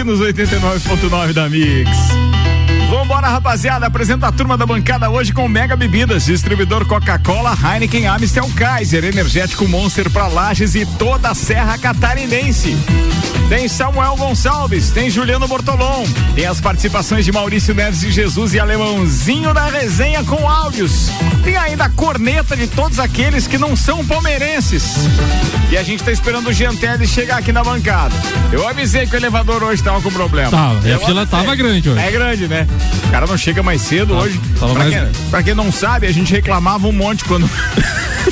aqui nos 89.9 da Mix. Vambora, rapaziada. Apresenta a turma da bancada hoje com Mega Bebidas, distribuidor Coca-Cola, Heineken, Amstel, Kaiser, Energético Monster pra Lages e toda a Serra Catarinense. Tem Samuel Gonçalves, tem Juliano Bortolom, tem as participações de Maurício Neves de Jesus e Alemãozinho da resenha com áudios. Tem ainda a corneta de todos aqueles que não são palmeirenses. E a gente tá esperando o Giantelli chegar aqui na bancada. Eu avisei que o elevador hoje tava com problema. Tava, Eu a fila tava grande hoje. É grande, né? O cara não chega mais cedo hoje. tava Pra, mais- quem, pra quem não sabe, a gente reclamava um monte quando.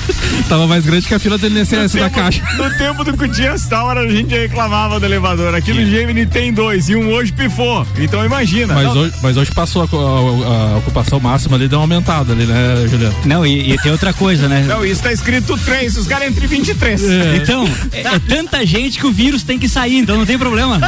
Tava mais grande que a fila do INSS da tempo- caixa. No tempo do Cutias Tower, a gente reclamava do elevador. Aqui no Gemini tem dois e um hoje pifou. Então imagina. Mas hoje, mas hoje passou a, a- a ocupação máxima ali, deu uma aumentada ali, né, Juliano? Não, e, e tem outra coisa, né? Não, isso tá escrito 3, os caras entre 23. Então, é, é tanta gente que o vírus tem que sair, então não tem problema.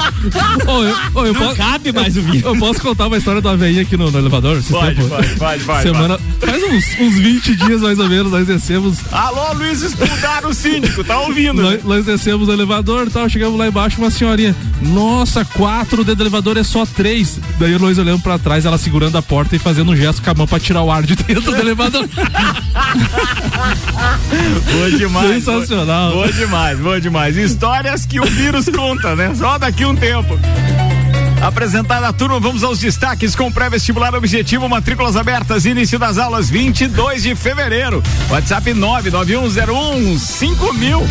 Ô, eu, ô, eu Não posso, cabe mais o vírus. eu posso contar uma história da veinha aqui no, no elevador? Pode, pode, pode, pode, Semana, faz uns, uns 20 dias mais ou menos, nós descemos. Alô, Luiz Espudar, o síndico, tá ouvindo? Nós, nós descemos o elevador e tal, chegamos lá embaixo, uma senhorinha. Nossa, quatro, o dedo do elevador é só três. Daí nós olhamos pra trás, ela segurando a porta e fazendo um gesto com a mão pra tirar o ar de dentro do elevador. Boa demais. Sensacional. Boa, boa demais, boa demais. Histórias que o vírus conta, né? Só daqui um tempo. Apresentada a turma, vamos aos destaques com pré-vestibular objetivo, matrículas abertas, início das aulas 22 de fevereiro. WhatsApp 99101 5000.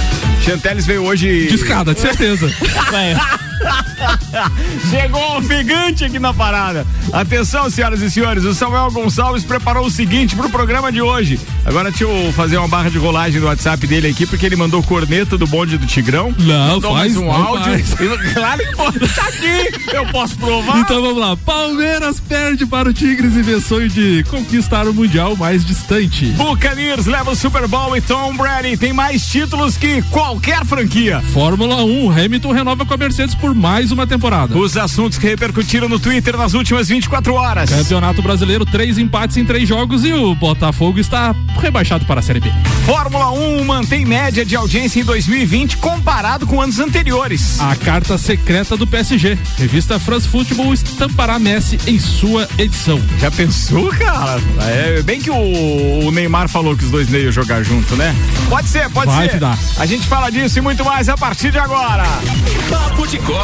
Chanteles veio hoje. De escada, de certeza. Chegou ofegante aqui na parada. Atenção, senhoras e senhores, o Samuel Gonçalves preparou o seguinte pro programa de hoje. Agora deixa eu fazer uma barra de rolagem no WhatsApp dele aqui, porque ele mandou corneta do bonde do Tigrão. Não, faz, um não áudio. faz. Claro que pode. Tá aqui, eu posso provar. Então vamos lá. Palmeiras perde para o Tigres e vê sonho de conquistar o Mundial mais distante. Buccaneers leva o Super Bowl e Tom Brady tem mais títulos que qualquer franquia. Fórmula 1, Hamilton renova com a Mercedes por mais uma temporada. Os assuntos que repercutiram no Twitter nas últimas 24 horas. Campeonato Brasileiro, três empates em três jogos e o Botafogo está rebaixado para a Série B. Fórmula 1 mantém média de audiência em 2020 comparado com anos anteriores. A carta secreta do PSG. Revista France Football estampará Messi em sua edição. Já pensou, cara? É bem que o, o Neymar falou que os dois nem iam jogar junto, né? Pode ser, pode Vai ser. que dá. A gente fala disso e muito mais a partir de agora. Papo de Copa.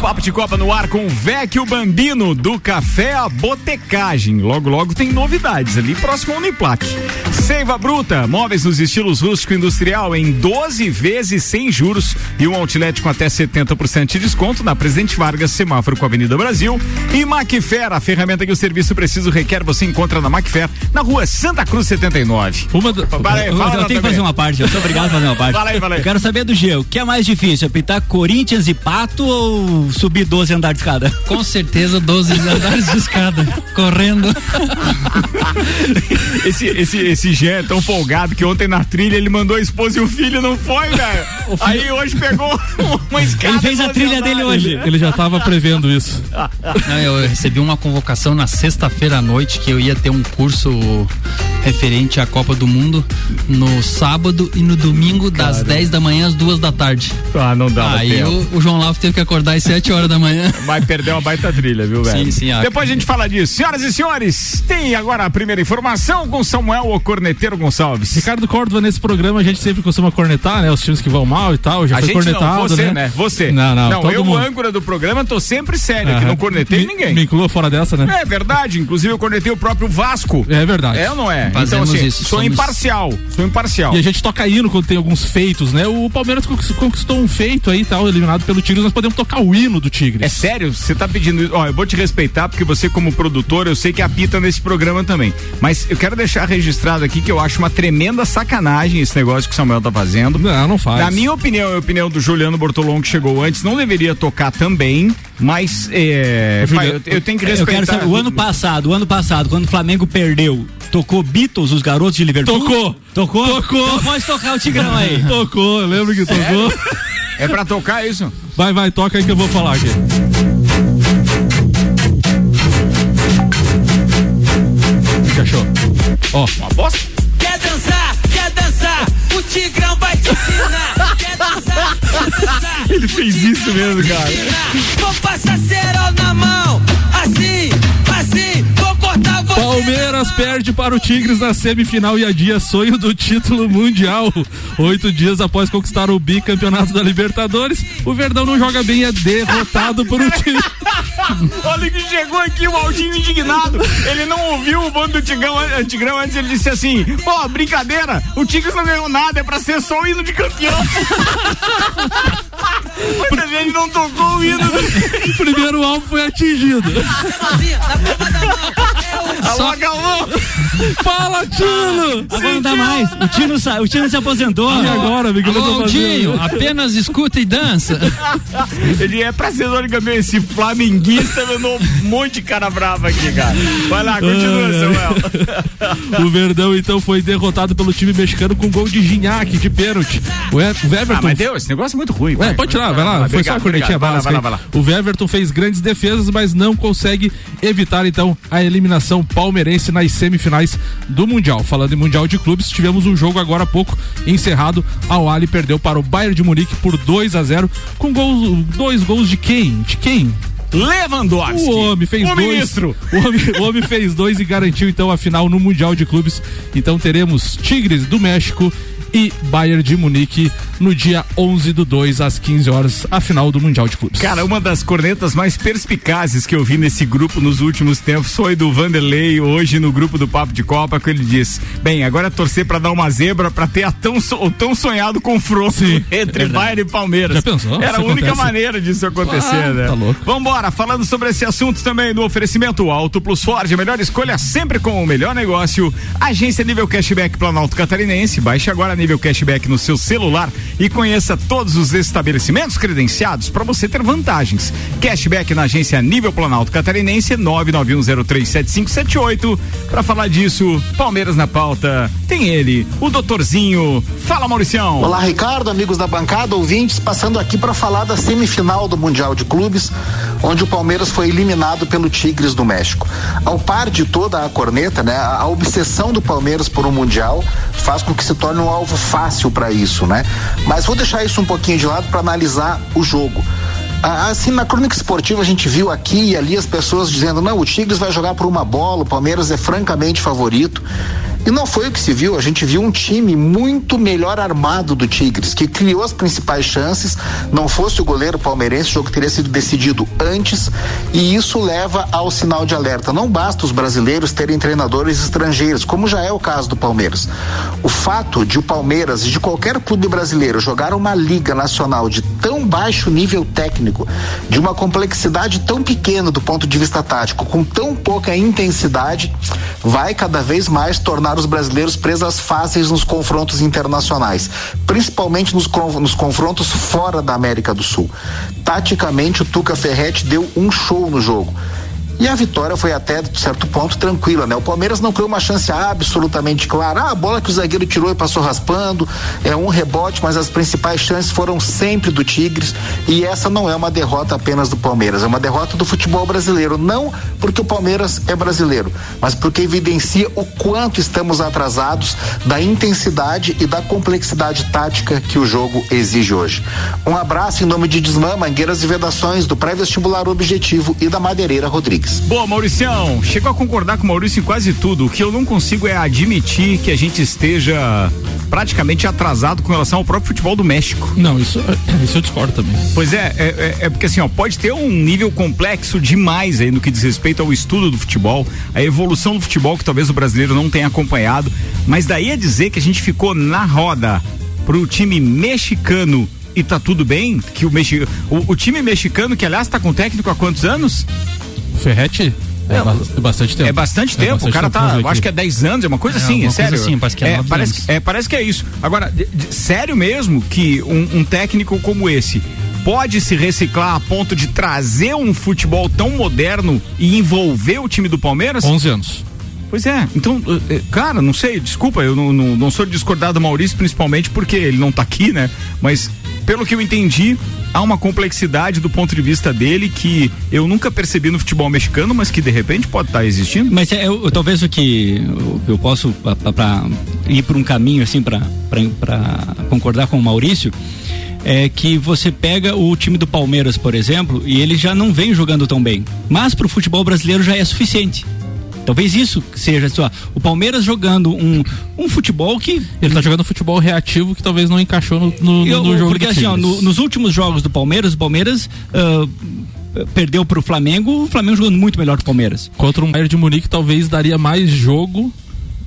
Papo de Copa no ar com o Vecchio Bambino do Café a Botecagem. Logo, logo tem novidades ali próximo ao Uniplac. Seiva Bruta, móveis nos estilos rústico e industrial em 12 vezes sem juros e um outlet com até 70% de desconto na Presidente Vargas, semáforo com a Avenida Brasil. E Macfer, a ferramenta que o serviço preciso requer, você encontra na Macfer, na rua Santa Cruz 79. Uma da... Fala aí, Eu, fala eu tenho que fazer uma parte, eu sou obrigado a fazer uma parte. Fala aí, fala aí. Eu quero saber do G, o que é mais difícil? Apitar Corinthians e Pato ou subir 12 andares de escada? Com certeza 12 andares de escada, correndo. Esse, esse, esse Jean é tão folgado que ontem na trilha ele mandou a esposa e o filho não foi, velho. Aí hoje pegou uma escada. Ele fez a 12 trilha dele andares. hoje. Ele já estava prevendo isso. Não, eu recebi uma convocação na sexta-feira à noite que eu ia ter um curso referente à Copa do Mundo no sábado e no domingo das 10 da manhã às duas da tarde. Ah, não dá. Aí o, o João Lavo teve que acordar às 7 horas da manhã. Vai perder uma baita trilha, viu, velho? Sim, sim, ah. Depois a gente fala disso. Senhoras e senhores, tem agora a primeira informação com Samuel o Corneteiro Gonçalves. Ricardo Córdova, nesse programa a gente sempre costuma cornetar, né? Os times que vão mal e tal. Já a foi gente cornetado, não, você, né? Você. Não, não, todo eu, mundo. âncora do programa, tô sempre sério, aqui Aham. não cornetei Me- ninguém. Me inclua fora dessa, né? É verdade, inclusive eu cornetei o próprio Vasco. É verdade. É ou não é? Fazemos então, assim, isso, sou somos- imparcial. Sou imparcial. E a gente toca hino quando tem alguns feitos, né? O Palmeiras conquist- conquistou um feito aí, tal, eliminado pelo Tigres. Nós podemos tocar o hino do Tigres. É sério? Você tá pedindo isso? Ó, eu vou te respeitar, porque você, como produtor, eu sei que apita nesse programa também. Mas eu quero deixar registrado aqui que eu acho uma tremenda sacanagem esse negócio que o Samuel tá fazendo. Não, não faz. Na minha opinião, e a opinião do Juliano Bortolom, que chegou antes, não deveria tocar também, mas é, Juliano, pai, eu, eu tenho que Eu respeitar. quero saber, o ano passado, o ano passado, quando o Flamengo perdeu, tocou Beatles, os garotos de Liverpool? Tocou. Tocou? Tocou. Então pode tocar o Tigrão aí. Tocou, eu lembro que tocou. É pra tocar isso? Vai, vai, toca aí que eu vou falar aqui. O que achou? Ó, Uma bosta? Quer dançar? Quer dançar? O Tigrão vai te ensinar. Quer dançar? Ele fez isso mesmo, cara. Vou passar cerol na mão, assim, assim, vou cortar você. Palmeiras perde para o Tigres na semifinal e adia sonho do título mundial. Oito dias após conquistar o bicampeonato da Libertadores, o Verdão não joga bem e é derrotado por um time. Olha que chegou aqui o Aldinho indignado. Ele não ouviu o bando do Tigrão, Tigrão antes, ele disse assim: pô, brincadeira, o Tigres não ganhou nada, é pra ser só o hino de campeão. Muita gente não tocou o hino. O primeiro alvo foi atingido. Novinha, na palma da mão. Alô, Galvão. Fala, Tino! Agora não dá mais. O Tino, sa- o Tino se aposentou. E agora, amigo? Alô, Aldinho, apenas escuta e dança. Ele é pra ser campeão. Esse flamenguista mandou um monte de cara brava aqui, cara. Vai lá, continua, ai. Samuel. O Verdão então foi derrotado pelo time mexicano com gol de Gignac de pênalti. O, e- o Everton Ah, mas deu, esse negócio é muito ruim. Ué, pode tirar, vai lá. Foi só a cornetinha vai lá, vai lá, vai lá. O Everton fez grandes defesas, mas não consegue evitar então a eliminação palmeirense nas semifinais do Mundial. Falando em Mundial de Clubes, tivemos um jogo agora há pouco encerrado. A Wally perdeu para o Bayern de Munique por 2 a 0 com gols, dois gols de quem? De quem? Lewandowski. O homem fez o dois. ministro. O homem, o homem fez dois e garantiu então a final no Mundial de Clubes. Então teremos Tigres do México e Bayern de Munique no dia 11 do 2 às 15 horas, a final do Mundial de Clubes. Cara, uma das cornetas mais perspicazes que eu vi nesse grupo nos últimos tempos foi do Vanderlei, hoje no grupo do Papo de Copa, que ele disse: Bem, agora é torcer pra dar uma zebra pra ter a tão, o tão sonhado confronto Sim, entre Bayern e Palmeiras. Já pensou? Era a única acontece? maneira disso acontecer, Ah, né? tá louco. Vambora, falando sobre esse assunto também no oferecimento Auto Plus Ford, a melhor escolha sempre com o melhor negócio. Agência Nível Cashback Planalto Catarinense, baixe agora Nível Cashback no seu celular e conheça todos os estabelecimentos credenciados para você ter vantagens. Cashback na agência Nível Planalto Catarinense 991037578. Para falar disso, Palmeiras na pauta, tem ele, o doutorzinho. Fala, Mauricião. Olá, Ricardo, amigos da bancada, ouvintes, passando aqui para falar da semifinal do Mundial de Clubes, onde o Palmeiras foi eliminado pelo Tigres do México. Ao par de toda a corneta, né, a obsessão do Palmeiras por um Mundial faz com que se torne um alvo fácil para isso, né? Mas vou deixar isso um pouquinho de lado para analisar o jogo. Ah, Assim, na crônica esportiva a gente viu aqui e ali as pessoas dizendo: não, o Tigres vai jogar por uma bola, o Palmeiras é francamente favorito. E não foi o que se viu, a gente viu um time muito melhor armado do Tigres, que criou as principais chances. Não fosse o goleiro palmeirense, o jogo teria sido decidido antes, e isso leva ao sinal de alerta. Não basta os brasileiros terem treinadores estrangeiros, como já é o caso do Palmeiras. O fato de o Palmeiras e de qualquer clube brasileiro jogar uma liga nacional de tão baixo nível técnico, de uma complexidade tão pequena do ponto de vista tático, com tão pouca intensidade, vai cada vez mais tornar os brasileiros presas fáceis nos confrontos internacionais, principalmente nos, nos confrontos fora da América do Sul. Taticamente, o Tuca Ferretti deu um show no jogo. E a vitória foi até, de certo ponto, tranquila, né? O Palmeiras não criou uma chance absolutamente clara. Ah, a bola que o zagueiro tirou e passou raspando, é um rebote, mas as principais chances foram sempre do Tigres. E essa não é uma derrota apenas do Palmeiras, é uma derrota do futebol brasileiro. Não porque o Palmeiras é brasileiro, mas porque evidencia o quanto estamos atrasados da intensidade e da complexidade tática que o jogo exige hoje. Um abraço em nome de Desmã, Mangueiras e Vedações, do Pré-Vestibular Objetivo e da Madeireira Rodrigues. Boa, Mauricião. Chegou a concordar com o Maurício em quase tudo. O que eu não consigo é admitir que a gente esteja praticamente atrasado com relação ao próprio futebol do México. Não, isso, isso eu discordo também. Pois é, é, é- é porque assim, ó, pode ter um nível complexo demais aí no que diz respeito ao estudo do futebol, a evolução do futebol que talvez o brasileiro não tenha acompanhado, mas daí a dizer que a gente ficou na roda pro time mexicano e tá tudo bem, que o, mexi, o, o time mexicano, que aliás tá com técnico há quantos anos? Ferretti é, É, ba- é bastante tempo. É bastante É tempo. bastante o cara tempo, tá, acho que é 10 anos, é uma coisa É, assim, é sério. assim, parece que é nove parece, é, parece que é isso. Agora, de- de- sério mesmo que um, um técnico como esse pode se reciclar a ponto de trazer um futebol tão moderno e envolver o time do Palmeiras? 11 anos. Pois é, então, eh, eh, cara, não sei, desculpa, eu não, não, não sou de discordar do Maurício, principalmente porque ele não tá aqui, né? Mas, pelo que eu entendi, há uma complexidade do ponto de vista dele que eu nunca percebi no futebol mexicano, mas que de repente pode estar existindo. Mas é, eu- talvez o que o que eu posso para ir por um caminho assim para concordar com o Maurício é que você pega o time do Palmeiras, por exemplo, e ele já não vem jogando tão bem. Mas pro futebol brasileiro já é suficiente. Talvez isso seja só. O Palmeiras jogando um, um futebol que. Ele tá jogando futebol reativo que talvez não encaixou no, no, Eu- no jogo porque assim, ó, no- nos últimos jogos do Palmeiras, o Palmeiras ah, perdeu pro Flamengo, o Flamengo jogando muito melhor que o Palmeiras. Contra um Bayern de Munique talvez daria mais jogo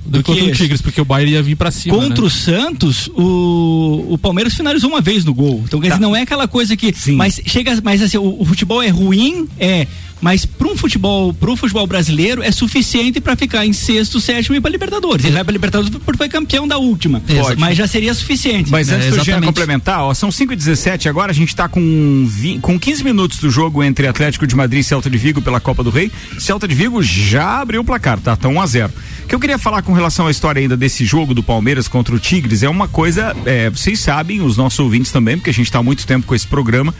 do, Do que contra o. Tigres, porque o Bayern ia vir pra cima. Contra né? o Santos, o, o Palmeiras finalizou uma vez no gol. Então, quer dizer, não é aquela coisa que. Sim. Mas chega. Mas assim, o, o futebol é ruim, é. Mas para um futebol, pro futebol brasileiro é suficiente para ficar em sexto, sétimo e para Libertadores. Ele vai para Libertadores porque foi campeão da última. Pode. Mas já seria suficiente. Mas É, antes do Jean exatamente. complementar, ó, são 5 e 17 agora a gente tá com, com 15 minutos do jogo entre Atlético de Madrid e Celta de Vigo pela Copa do Rei. Celta de Vigo já abriu o placar, tá? Tá 1 a 0 O que eu queria falar com relação à história ainda desse jogo do Palmeiras contra o Tigres é uma coisa, é, vocês sabem, os nossos ouvintes também, porque a gente tá há muito tempo com esse programa.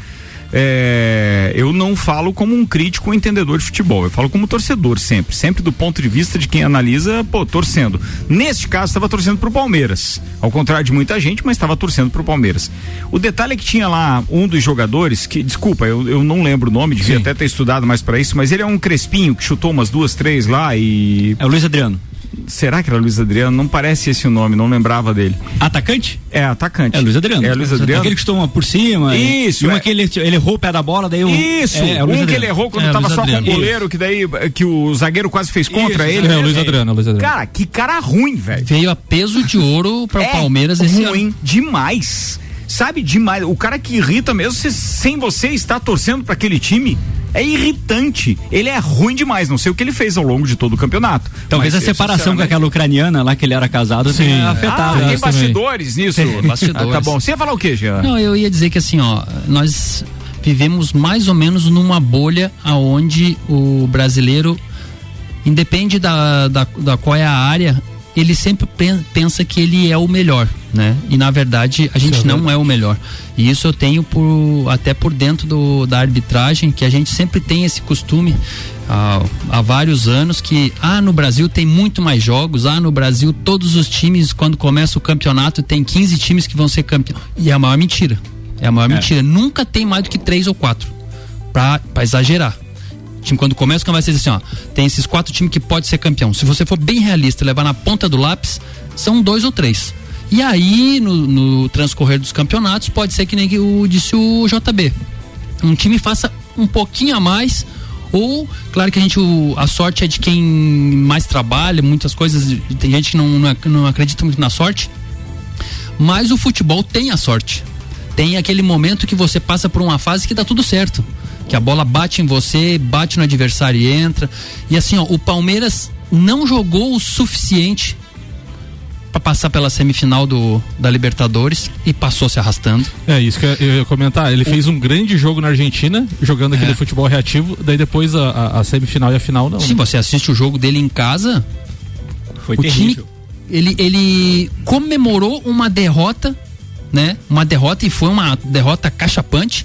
É, eu não falo como um crítico ou entendedor de futebol, eu falo como torcedor sempre, sempre do ponto de vista de quem analisa, pô, torcendo. Neste caso, estava torcendo pro Palmeiras, ao contrário de muita gente, mas estava torcendo pro Palmeiras. O detalhe é que tinha lá um dos jogadores, que, desculpa, eu, eu não lembro o nome, devia até ter estudado mais para isso, mas ele é um crespinho que chutou umas duas, três lá e. É o Luiz Adriano. Será que era Luiz Adriano? Não parece esse o nome, não lembrava dele. Atacante? É atacante. É Luiz Adriano. É Luiz Adriano. Aquele que chutou uma por cima. Isso, E uma é. que ele, ele errou o pé da bola, daí o. Isso, é, é o Luiz um que ele errou quando É, tava Luiz só com o goleiro, que daí que o zagueiro quase fez contra Isso, ele. É, o Luiz Adriano, o Luiz Adriano. Cara, que cara ruim, velho. Veio a peso de ouro para o É Palmeiras esse ruim ano. demais. Sabe demais. O cara que irrita mesmo, se, sem você estar torcendo pra aquele time, é irritante. Ele é ruim demais. Não sei o que ele fez ao longo de todo o campeonato. Talvez Mas, a separação com aquela ucraniana lá que ele era casado Sim. tenha Ah, afetado. tem também. bastidores nisso. bastidores. Ah, tá bom. Você ia falar o quê, Jean? Não, eu ia dizer que assim, ó, nós vivemos mais ou menos numa bolha aonde o brasileiro, independe da, da, da qual é a área, ele sempre pen- pensa que ele é o melhor, né? E na verdade a gente é não é o melhor. E isso eu tenho por até por dentro do, da arbitragem que a gente sempre tem esse costume há, há vários anos que ah no Brasil tem muito mais jogos, ah no Brasil todos os times quando começa o campeonato tem 15 times que vão ser campeão. E é a maior mentira. É a maior mentira. Nunca tem mais do que três ou quatro. Pra exagerar. Time, quando começa o campeonato, você diz assim, ó, tem esses quatro times que pode ser campeão. Se você for bem realista e levar na ponta do lápis, são dois ou três. E aí, no, no transcorrer dos campeonatos, pode ser que nem o disse o JB. Um time faça um pouquinho a mais, ou, claro que a gente, o- a sorte é de quem mais trabalha, muitas coisas, tem gente que não, não, não acredita muito na sorte, mas o futebol tem a sorte. Tem aquele momento que você passa por uma fase que dá tudo certo. Que a bola bate em você, bate no adversário e entra. E assim, ó, o Palmeiras não jogou o suficiente para passar pela semifinal do, da Libertadores e passou se arrastando. É isso que eu ia comentar. Ele fez um grande jogo na Argentina, jogando aquele É. futebol reativo, daí depois a, a- a semifinal e a final não. Se né? você assiste o jogo dele em casa, Foi o time terrível. ele, ele comemorou uma derrota, né? Uma derrota e foi uma derrota cachapante.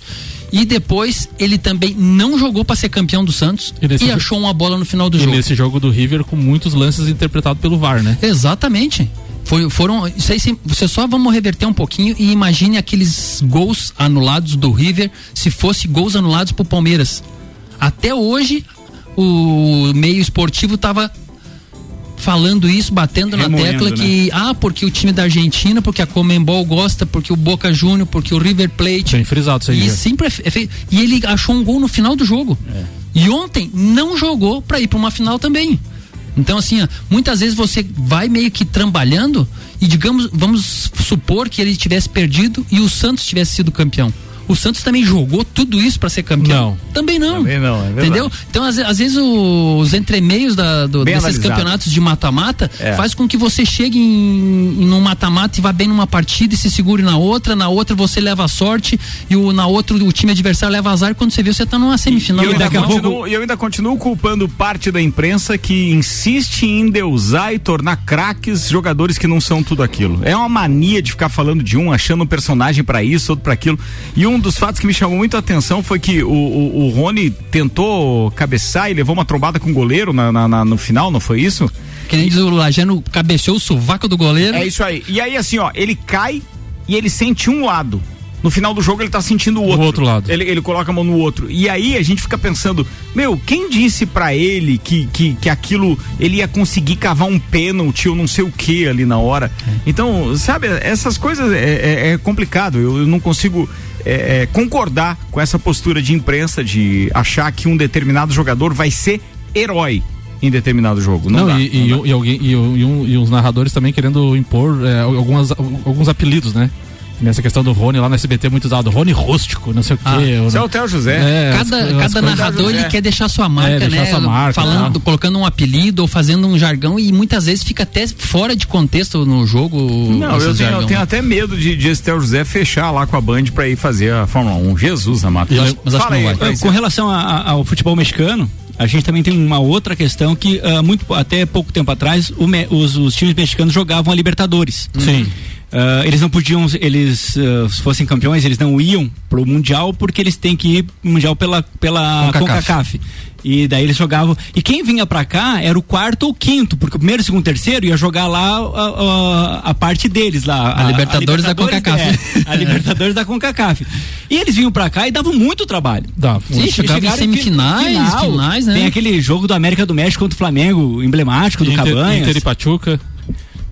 E depois ele também não jogou para ser campeão do Santos E e, achou uma bola no final do E jogo. nesse jogo do River com muitos lances interpretados pelo VAR, né? Exatamente. Foi, foram. Isso aí, você só vamos reverter um pouquinho e imagine aqueles gols anulados do River se fosse gols anulados pro Palmeiras. Até hoje, o meio esportivo tava falando isso, batendo na Remoendo, tecla que, ah, porque o time da Argentina, porque a Comembol gosta, porque o Boca Júnior, porque o River Plate. Bem frisado isso aí. E já. sempre é fe- é feito. E ele achou um gol no final do jogo. E ontem não jogou pra ir pra uma final também. Então, assim, ó, muitas vezes você vai meio que trabalhando e, digamos, vamos supor que ele tivesse perdido e o Santos tivesse sido campeão. O Santos também jogou tudo isso pra ser campeão? Não. Também não. Também não, é. Entendeu? Então, às, às vezes, os entremeios da, do- desses analisado. campeonatos de mata-mata É. faz com que você chegue em, em um mata-mata e vá bem numa partida e se segure na outra, na outra você leva a sorte e o, na outra o time adversário leva azar. Quando você vê, você tá numa semifinal. E eu, ainda continuo, e eu ainda continuo culpando parte da imprensa que insiste em endeusar e tornar craques jogadores que não são tudo aquilo. É uma mania de ficar falando de um, achando um personagem pra isso, outro pra aquilo. E um dos fatos que me chamou muito a atenção foi que o, o, o Rony tentou cabeçar e levou uma trombada com o goleiro na, na- na- no final, não foi isso? Que nem diz o Lajano, cabeceou o sovaco do goleiro. É isso aí. E aí, assim, ó, ele cai e ele sente um lado. No final do jogo ele tá sentindo o outro. outro lado. Ele, ele coloca a mão no outro. E aí a gente fica pensando, meu, quem disse pra ele que, que, que aquilo ele ia conseguir cavar um pênalti ou não sei o que ali na hora? Então, sabe, essas coisas é, é- é complicado. Eu, eu não consigo é, é, concordar com essa postura de imprensa de achar que um determinado jogador vai ser herói em determinado jogo. Não, Não, dá, e, e, não dá. e alguém, e, e um- e os narradores também querendo impor é, algumas, alguns apelidos, né? Nessa questão do Rony lá no SBT muito usado, Rony rústico, não sei o quê. Ah, Isso é o Theo José. É, Cada, as- as cada narrador ele é. quer deixar sua marca, É, deixar né? sua marca, Falando, tá. colocando um apelido ou fazendo um jargão e muitas vezes fica até fora de contexto no jogo. Não, eu tenho, eu tenho até medo de, de esse Theo José fechar lá com a Band pra ir fazer a Fórmula 1. Jesus amado. Mas mas acho que não vai. Com relação a- a- ao futebol mexicano, a gente também tem uma outra questão que ah, muito até pouco tempo atrás me- os, os times mexicanos jogavam a Libertadores. Sim. Ah, eles não podiam, eles ah, se fossem campeões, eles não iam pro mundial porque eles têm que ir pro mundial pela pela CONCACAF. CONCACAF. E daí eles jogavam. E quem vinha pra cá era o quarto ou quinto, porque o primeiro, segundo, terceiro ia jogar lá a, a- a parte deles lá. A Libertadores da CONCACAF. é, a Libertadores da CONCACAF. E eles vinham pra cá e davam muito trabalho. Dá. Sim, Eles chegava em chegaram semifinais, final. finais, né? Tem aquele jogo do América do México contra o Flamengo, emblemático do Inter, Cabanhas. Inter e Pachuca.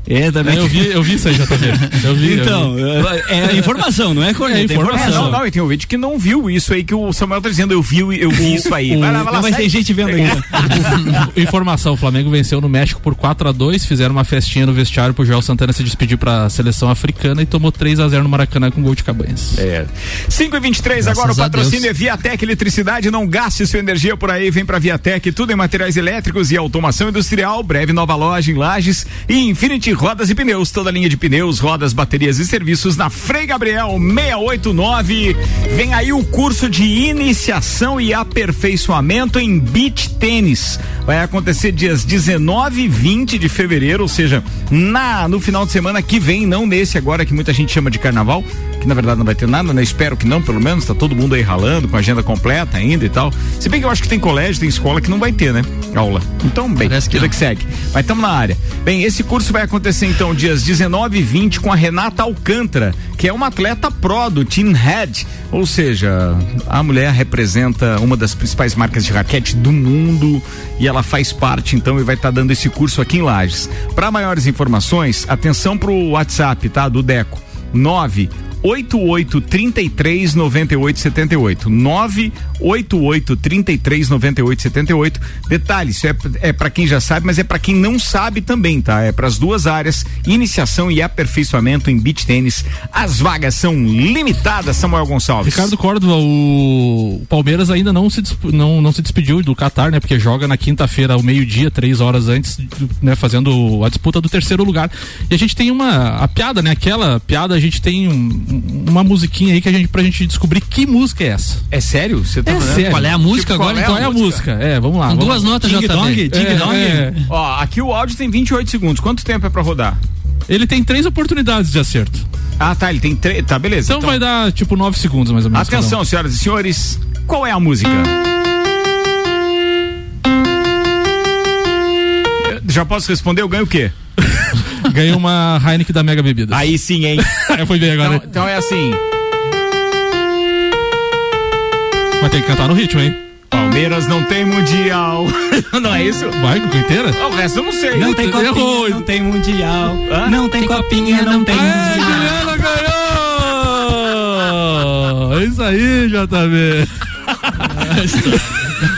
É, também. É, eu, vi, eu vi isso aí já também. Eu vi. eu Então, vi. é, é informação, não é corneta, é É informação. É, não, não, e tem um vídeo que não viu isso aí que o Samuel tá dizendo. Eu vi, eu vi isso aí. o- Vai lá, vai lá, Não, mas segue. tem gente vendo ainda. Informação: o Flamengo venceu no México por 4 a 2 fizeram uma festinha no vestiário pro Joel Santana se despedir pra seleção africana e tomou 3 a 0 no Maracanã com gol de Cabanhas. É. 5 e 23 Graças agora o patrocínio Deus. é Viatec Eletricidade. Não gaste sua energia por aí. Vem pra Viatec, tudo em materiais elétricos e automação industrial. Breve nova loja em Lages e Infinity Rodas e Pneus. Toda linha de pneus, rodas, baterias e serviços na Frei Gabriel 689. Vem aí o curso de iniciação e aperfeiçoamento em beach tênis. Vai acontecer dias 19 e 20 de fevereiro, ou seja, na no final de semana que vem, não nesse agora que muita gente chama de carnaval, que na verdade não vai ter nada, né? Espero que não, pelo menos, tá todo mundo aí ralando, com a agenda completa ainda e tal. Se bem que eu acho que tem colégio, tem escola que não vai ter, né? Aula. Então, bem, Parece que vida que segue. Mas estamos na área. Bem, esse curso vai acontecer então dias 19 e 20 com a Renata Alcântara, que é uma atleta pró do Team Head, ou seja, a mulher representa uma das principais marcas de raquete do mundo e ela faz parte então e vai estar dando esse curso aqui em Lages. Para maiores informações, atenção pro WhatsApp, tá? Do Deco. 9 88 33 98 78 988 33 98 78 Detalhe, isso é, é para quem já sabe, mas é para quem não sabe também, tá? É para as duas áreas, iniciação e aperfeiçoamento em beach tênis. As vagas são limitadas, Samuel Gonçalves. Ricardo Córdova, o Palmeiras ainda não se, não, não se despediu do Qatar, né? Porque joga na quinta-feira, ao meio-dia, três horas antes, né? Fazendo a disputa do terceiro lugar. E a gente tem uma. A piada, né? Aquela piada, a gente tem um- uma musiquinha aí que a gente, pra gente descobrir que música é essa. É sério? Você tá É falando? sério. Qual é a música Tipo, qual agora? é Qual é a música? É, vamos lá. Com vamos duas lá. notas, Ding JB. dong, ding É, dong. é. Ó, aqui o áudio tem 28 segundos. Quanto tempo é pra rodar? Ele tem três oportunidades de acerto. Ah, tá, ele tem três. Tá, beleza. Então, vai dar tipo nove segundos mais ou menos. cada um. Atenção, senhoras e senhores, qual é a música? Já posso responder? Eu ganho o quê? Ganhei uma Heineken da Mega Bebidas. Aí sim, hein? Aí foi bem agora. Então, então é assim: Mas tem que cantar no ritmo, hein? Palmeiras não tem mundial. não é isso? Vai, com inteira? O resto eu não sei. Não tem Errou. copinha, não tem mundial. Não tem copinha, não tem Aê, mundial. Juliana ganhou! É isso aí, JB.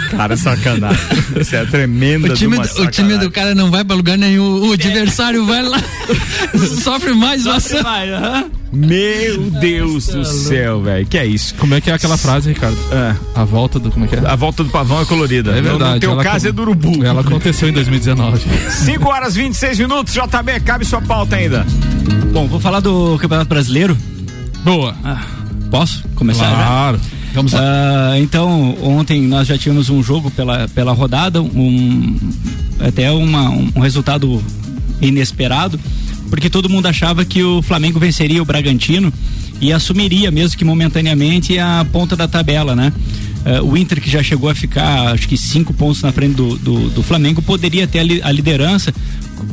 Cara, sacanagem. Isso é tremenda O time, do- o time do cara não vai pra lugar nenhum. O adversário vai lá, sofre mais ação. Vai, aham. Meu Deus do céu, velho. Que é isso? Como é que é aquela frase, Ricardo? Ah, A volta do. Como é que é? a volta do pavão é colorida. É No- verdade. No teu ela caso acon- é do urubu. Ela aconteceu em 2019. 5 horas 26 minutos, JB, cabe sua pauta ainda. Bom, vou falar do Campeonato Brasileiro. Boa. Ah, posso começar? já? Vamos lá. Ah, então, ontem nós já tínhamos um jogo pela, pela rodada, um, até uma, um, resultado inesperado, porque todo mundo achava que o Flamengo venceria o Bragantino e assumiria, mesmo que momentaneamente, a ponta da tabela, né? Ah, o Inter, que já chegou a ficar, acho que cinco pontos na frente do, do, do Flamengo, poderia ter a, li- a liderança,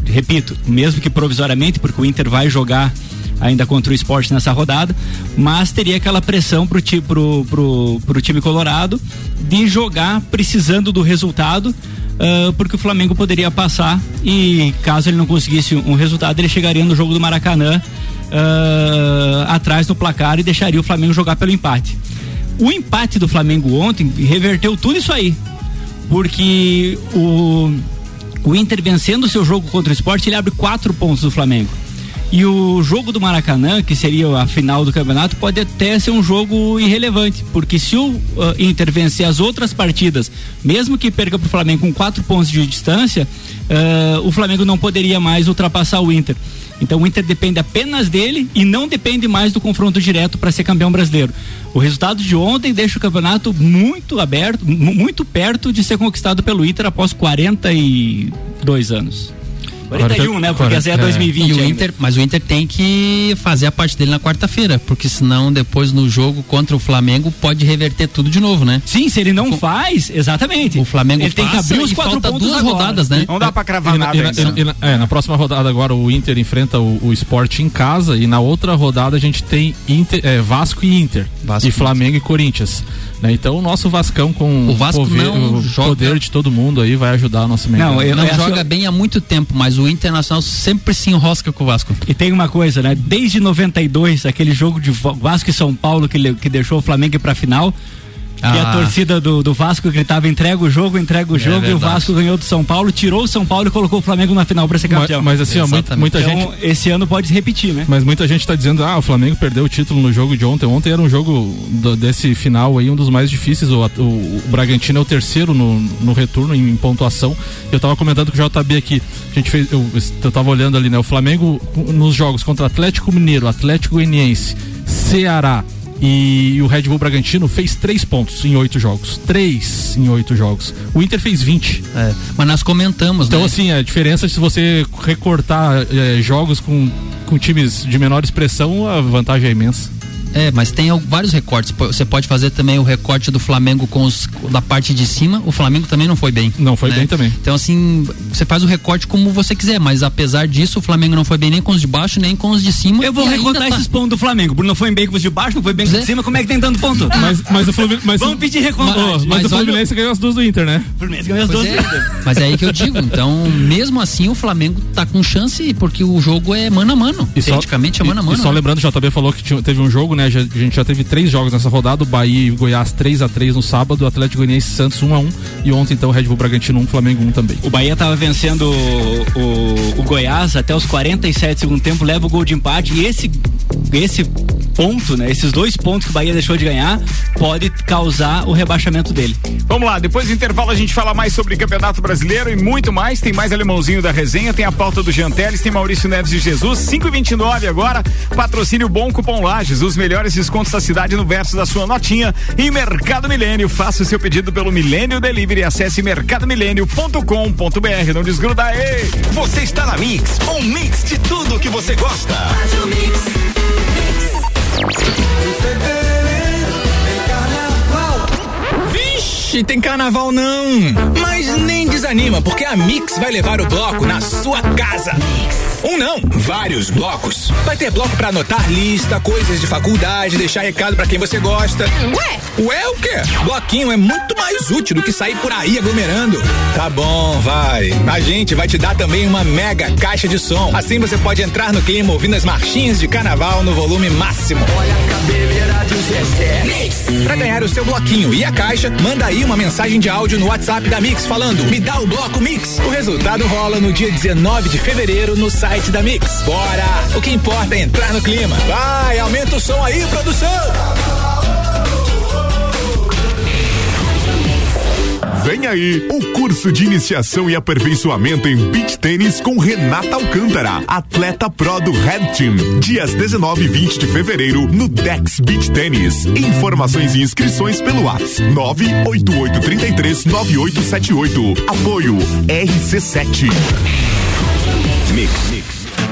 repito, mesmo que provisoriamente, porque o Inter vai jogar ainda contra o esporte nessa rodada, mas teria aquela pressão pro, ti, pro, pro, pro time colorado de jogar precisando do resultado. Uh, porque o Flamengo poderia passar e caso ele não conseguisse um resultado, ele chegaria no jogo do Maracanã uh, atrás no placar e deixaria o Flamengo jogar pelo empate. O empate do Flamengo ontem reverteu tudo isso aí. Porque o, o Inter vencendo o seu jogo contra o esporte, ele abre quatro pontos do Flamengo. E o jogo do Maracanã, que seria a final do campeonato, pode até ser um jogo irrelevante, porque se o uh, Inter vencer as outras partidas, mesmo que perca para o Flamengo com quatro pontos de distância, uh, o Flamengo não poderia mais ultrapassar o Inter. Então o Inter depende apenas dele e não depende mais do confronto direto para ser campeão brasileiro. O resultado de ontem deixa o campeonato muito aberto, muito perto de ser conquistado pelo Inter após 42 anos. 41, né? Porque essa é 2020. E o. Inter, mas o Inter tem que fazer a parte dele na quarta-feira, porque senão depois no jogo contra o Flamengo pode reverter tudo de novo, né? Sim, se ele não faz, exatamente. O Flamengo ele tem que abrir os e quatro falta pontos duas agora. rodadas, né? Não dá pra cravar E na, nada e e na- é, na próxima rodada agora o Inter enfrenta o, o Sport em casa e na outra rodada a gente tem Inter- é, Vasco e Inter. Vasco e Flamengo e Corinthians. Né? Então o nosso Vascão com O Vasco poder- não o joga- poder de todo mundo aí vai ajudar o nosso Não, eu- Não é assim, joga ó, bem há muito tempo, mas o Internacional sempre se enrosca com o Vasco. E tem uma coisa, né? Desde 92, aquele jogo de Va- Vasco e São Paulo que, que deixou o Flamengo ir pra final. E a Ah. torcida do, do Vasco gritava: entrega o jogo, entrega o jogo. e o. Vasco ganhou do São Paulo, tirou o São Paulo e colocou o Flamengo na final pra ser Mas, campeão. mas assim, ó, muita, então, gente esse ano pode se repetir, né? Mas muita gente está dizendo, ah, o Flamengo perdeu o título no jogo de ontem. Ontem era um jogo do- desse final aí, um dos mais difíceis. O, o- o Bragantino é o terceiro no, no retorno em pontuação. Eu tava comentando com o JB aqui. A gente fez, eu, eu tava olhando ali, né? O Flamengo nos jogos contra Atlético Mineiro, Atlético Goianiense, Ceará e o Red Bull Bragantino fez três pontos em oito jogos. Três em oito jogos. O Inter fez 20. É, mas nós comentamos, Então, né? assim, a diferença é se você recortar eh, jogos com, com times de menor expressão, a vantagem é imensa. É, mas tem vários recortes. Você pode fazer também o recorte do Flamengo com os da parte de cima. O Flamengo também não foi bem. Não foi bem também. Então, assim, você faz o recorte como você quiser, mas apesar disso, o Flamengo não foi bem nem com os de baixo, nem com os de cima. Eu vou e recontar tá- esses pontos do Flamengo. Bruno não foi bem com os de baixo, não foi bem com os de cima. Como é que tem tanto ponto? Mas, mas o Fluminense. Mas, Vamos pedir Mas, recontagem. mas Mas o olha- Fluminense ganhou as duas do Inter, né? O Fluminense ganhou as Pois duas é, vezes. mas é aí que eu digo. Então, mesmo assim, o Flamengo tá com chance porque o jogo é mano a mano. Praticamente é mano a e, mano. e só né? lembrando, o JB falou que tinha- teve um jogo, né? Já- a gente já teve três jogos nessa rodada: o Bahia e Goiás 3x3 no sábado, o Atlético Goianiense e Santos 1x1. E ontem, então, o Red Bull Bragantino 1, Flamengo 1 também. O Bahia tava vencendo o, o, o Goiás até os 47 do segundo tempo, leva o gol de empate e esse, esse ponto, né? Esses dois pontos que o Bahia deixou de ganhar, pode causar o rebaixamento dele. Vamos lá, depois do intervalo a gente fala mais sobre Campeonato Brasileiro e muito mais. Tem mais alemãozinho da resenha, tem a pauta do Janteles, tem Maurício Neves e Jesus. 5,29 agora. Patrocínio Bom Cupom Lages, os melhores descontos da cidade no verso da sua notinha. E Mercado Milênio, faça o seu pedido pelo Milênio Delivery. Acesse mercadomilênio.com.br. Não desgruda aí. Você está na Mix, um mix de tudo que você gosta. Vixe, tem carnaval não. Mas nem desanima, porque a Mix vai levar o bloco na sua casa. Um não, vários blocos. Vai ter bloco pra anotar lista, coisas de faculdade, deixar recado pra quem você gosta. Ué? Ué o quê? Bloquinho é muito mais útil do que sair por aí aglomerando. Tá bom, vai. A gente vai te dar também uma mega caixa de som. Assim você pode entrar no clima ouvindo as marchinhas de carnaval no volume máximo. Pra ganhar o seu bloquinho e a caixa, manda aí uma mensagem de áudio no WhatsApp da Mix falando: Me dá o bloco Mix. O resultado rola no dia 19 de fevereiro no site da Mix. Bora! O que importa é entrar no clima. Vai, aumenta o som aí, produção! Vem aí o curso de iniciação e aperfeiçoamento em beach tênis com Renata Alcântara, atleta pro do Red Team. Dias 19 e 20 de fevereiro no Dex Beach Tênis. Informações e inscrições pelo WhatsApp 98833 9878. Apoio RC7. Mix, mix.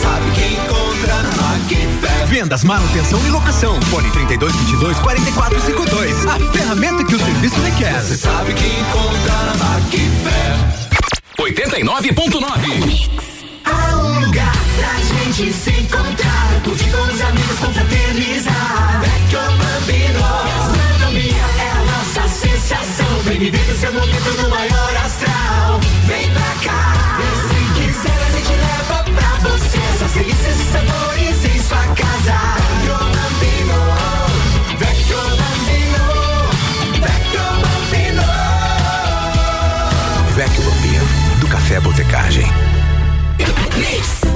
sabe que encontra na Macfer. Vendas, manutenção e locação. Fone 3222 4452. A ferramenta que o serviço requer. Você sabe que encontra na Macfer. 89.9 Há um lugar pra gente se encontrar, curtir com os amigos, confraternizar. Vecchio Bambino, gastronomia é a nossa sensação. Vem viver o seu momento no maior astral. Vem pra cá, essas delícias e sabores em sua casa. Vecchio Bambino, Vecchio Bambino, Vecchio Bambino. Vecchio Bambino, do Café Botecagem.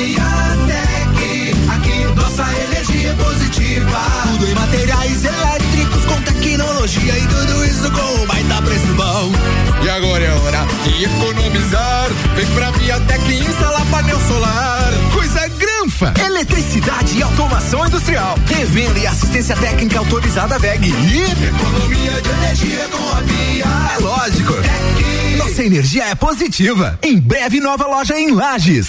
Friatec, aqui nossa energia é positiva. Tudo em materiais elétricos com tecnologia e tudo isso com um baita preço bom. E agora é hora de economizar. Vem pra Viatec instalar painel solar. Coisa granfa. Eletricidade e automação industrial. Revenda e assistência técnica autorizada VEG. E economia de energia com a Via. É lógico. Nossa energia é positiva. Em breve, nova loja em Lages.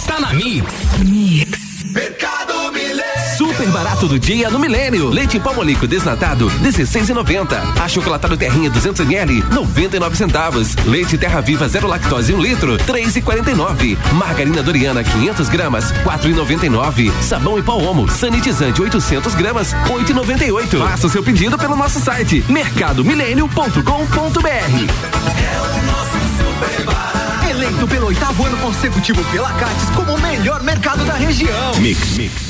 está na Mix. Mercado Milênio. Super barato do dia no Milênio. Leite líquido desnatado, 16,90. Achocolatado Terrinha 200 ml, 99 centavos. Leite Terra Viva zero lactose 1 um litro, 3,49. Margarina Doriana 500 gramas, 4,99. Sabão em pó Omo, sanitizante 800 gramas, 8,98. Faça o seu pedido pelo nosso site mercadomilênio.com.br. Eleito pelo oitavo ano consecutivo pela Cates como o melhor mercado da região. Mix, mix.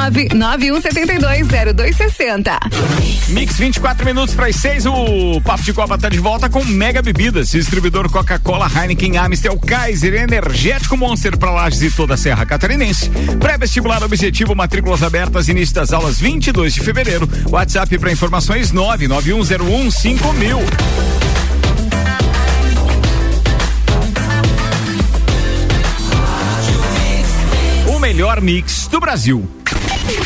991720260. Mix 24 minutos para as 6. O Papo de Copa tá de volta com Mega Bebidas, distribuidor Coca-Cola, Heineken, Amstel, Kaiser, Energético Monster para Lages e toda a Serra Catarinense. Pré-vestibular objetivo, matrículas abertas, início das aulas 22 de fevereiro. WhatsApp para informações 99101 mil. O melhor mix do Brasil.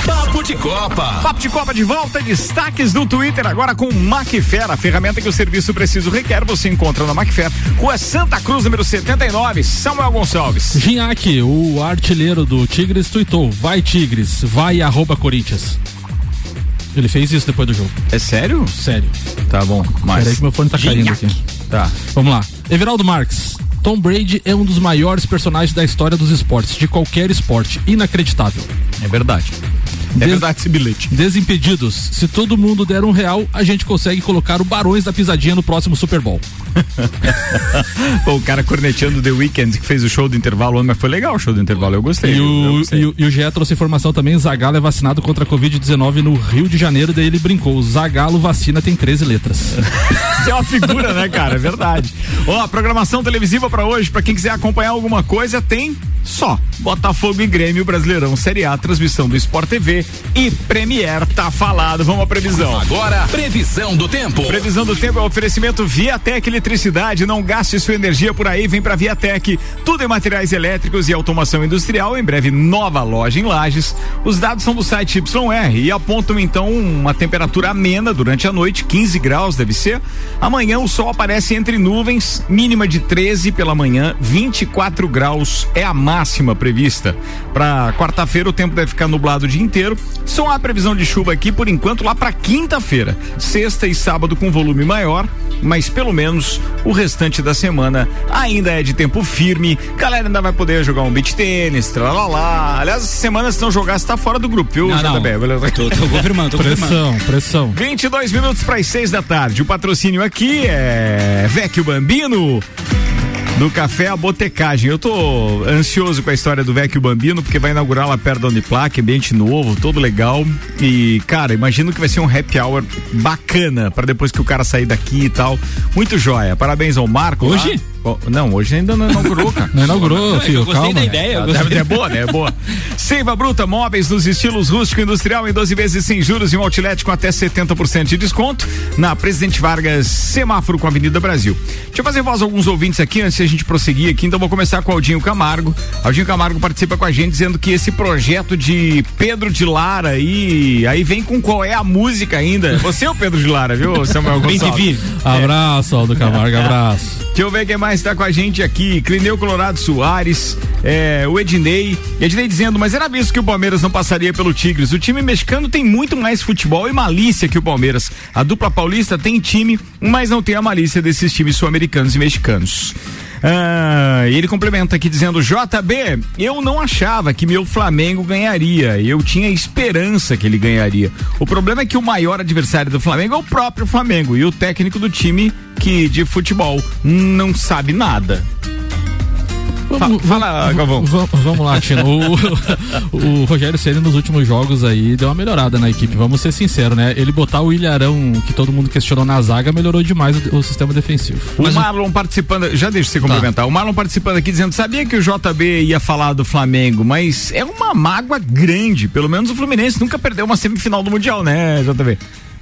Papo de Copa. Papo de Copa de volta, destaques do Twitter agora com Macfer, a ferramenta que o serviço preciso requer, você encontra na Macfer, Rua Santa Cruz, número 79, Samuel Gonçalves. Ginhaque, o artilheiro do Tigres, tuitou, vai Tigres, vai arroba Corinthians. Ele fez isso depois do jogo. É sério? Sério. Tá bom, mas. Peraí que meu fone tá caindo aqui. Tá. Vamos lá. Everaldo Marques. Tom Brady é um dos maiores personagens da história dos esportes, de qualquer esporte. Inacreditável. É verdade. É verdade esse bilhete. Desimpedidos. Se todo mundo der um real, a gente consegue colocar o Barões da Pisadinha no próximo Super Bowl. Pô, o cara corneteando The Weeknd que fez o show do intervalo, mas foi legal o show do intervalo, eu gostei. E o, e, o, e o GE trouxe informação também: Zagalo é vacinado contra a Covid-19 no Rio de Janeiro. Daí ele brincou: Zagalo vacina tem 13 letras. Você é uma figura, né, cara? É verdade. Ó, a programação televisiva pra hoje, pra quem quiser acompanhar alguma coisa, tem só Botafogo e Grêmio Brasileirão Série A, transmissão do Sport TV e Premier, tá falado. Vamos à previsão. Agora, previsão do tempo. Previsão do tempo é oferecimento Viatec Eletricidade. Não gaste sua energia por aí, vem pra Viatec. Tudo em materiais elétricos e automação industrial. Em breve, nova loja em Lages. Os dados são do site YR e apontam então uma temperatura amena durante a noite, 15 graus deve ser. Amanhã o sol aparece entre nuvens, mínima de 13 pela manhã, 24 graus é a máxima prevista. Para quarta-feira o tempo deve ficar nublado o dia inteiro. Só há previsão de chuva aqui por enquanto lá para quinta-feira. Sexta e sábado com volume maior, mas pelo menos o restante da semana ainda é de tempo firme. Galera ainda vai poder jogar um beach tênis, tralalá. Aliás, essas semanas estão jogar, você tá fora do grupo, viu, Não, não. JB? Beleza? Tô, tô confirmando, tô confirmando. Pressão, pressão. 22 minutos para as 6 da tarde. O patrocínio aqui é Vecchio Bambino. Do café à botecagem. Eu tô ansioso com a história do Vecchio Bambino, porque vai inaugurar lá perto da Uniplac, ambiente novo, todo legal. E, cara, imagino que vai ser um happy hour bacana para depois que o cara sair daqui e tal. Muito joia. Parabéns ao Marco. lá. Não, hoje ainda não inaugurou, cara. Não inaugurou, filho, eu gostei calma. da ideia. eu gostei. deve- É boa, né? É boa. Seiva Bruta Móveis nos estilos rústico e industrial em 12 vezes sem juros e um outlet com até 70% de desconto na Presidente Vargas, semáforo com a Avenida Brasil. Deixa eu fazer voz a alguns ouvintes aqui antes de a gente prosseguir aqui, então vou começar com o Aldinho Camargo. Aldinho Camargo participa com a gente dizendo que esse projeto de Pedro de Lara aí, aí vem com qual é a música ainda. Você é o Pedro de Lara, viu, Samuel Bem que Gonçalves? vi. Abraço, Aldo Camargo, abraço. Deixa eu ver quem mais está com a gente aqui. Clineu Colorado Soares, é, o Ednei. Ednei dizendo, mas era visto que o Palmeiras não passaria pelo Tigres. O time mexicano tem muito mais futebol e malícia que o Palmeiras. A dupla paulista tem time, mas não tem a malícia desses times sul-americanos e mexicanos. Ah, ele complementa aqui dizendo: JB, eu não achava que meu Flamengo ganharia. Eu tinha esperança que ele ganharia. O problema é que o maior adversário do Flamengo é o próprio Flamengo e o técnico do time que de futebol não sabe nada. Vamos, fala, Galvão. Vamos, lá, Tino. O, o Rogério Ceni nos últimos jogos aí deu uma melhorada na equipe, vamos ser sinceros, né? Ele botar o Ilharão, que todo mundo questionou na zaga, melhorou demais o, o sistema defensivo. O Marlon participando, já deixa você complementar. O Marlon participando aqui dizendo: sabia que o JB ia falar do Flamengo, mas é uma mágoa grande. Pelo menos o Fluminense nunca perdeu uma semifinal do Mundial, né, JB?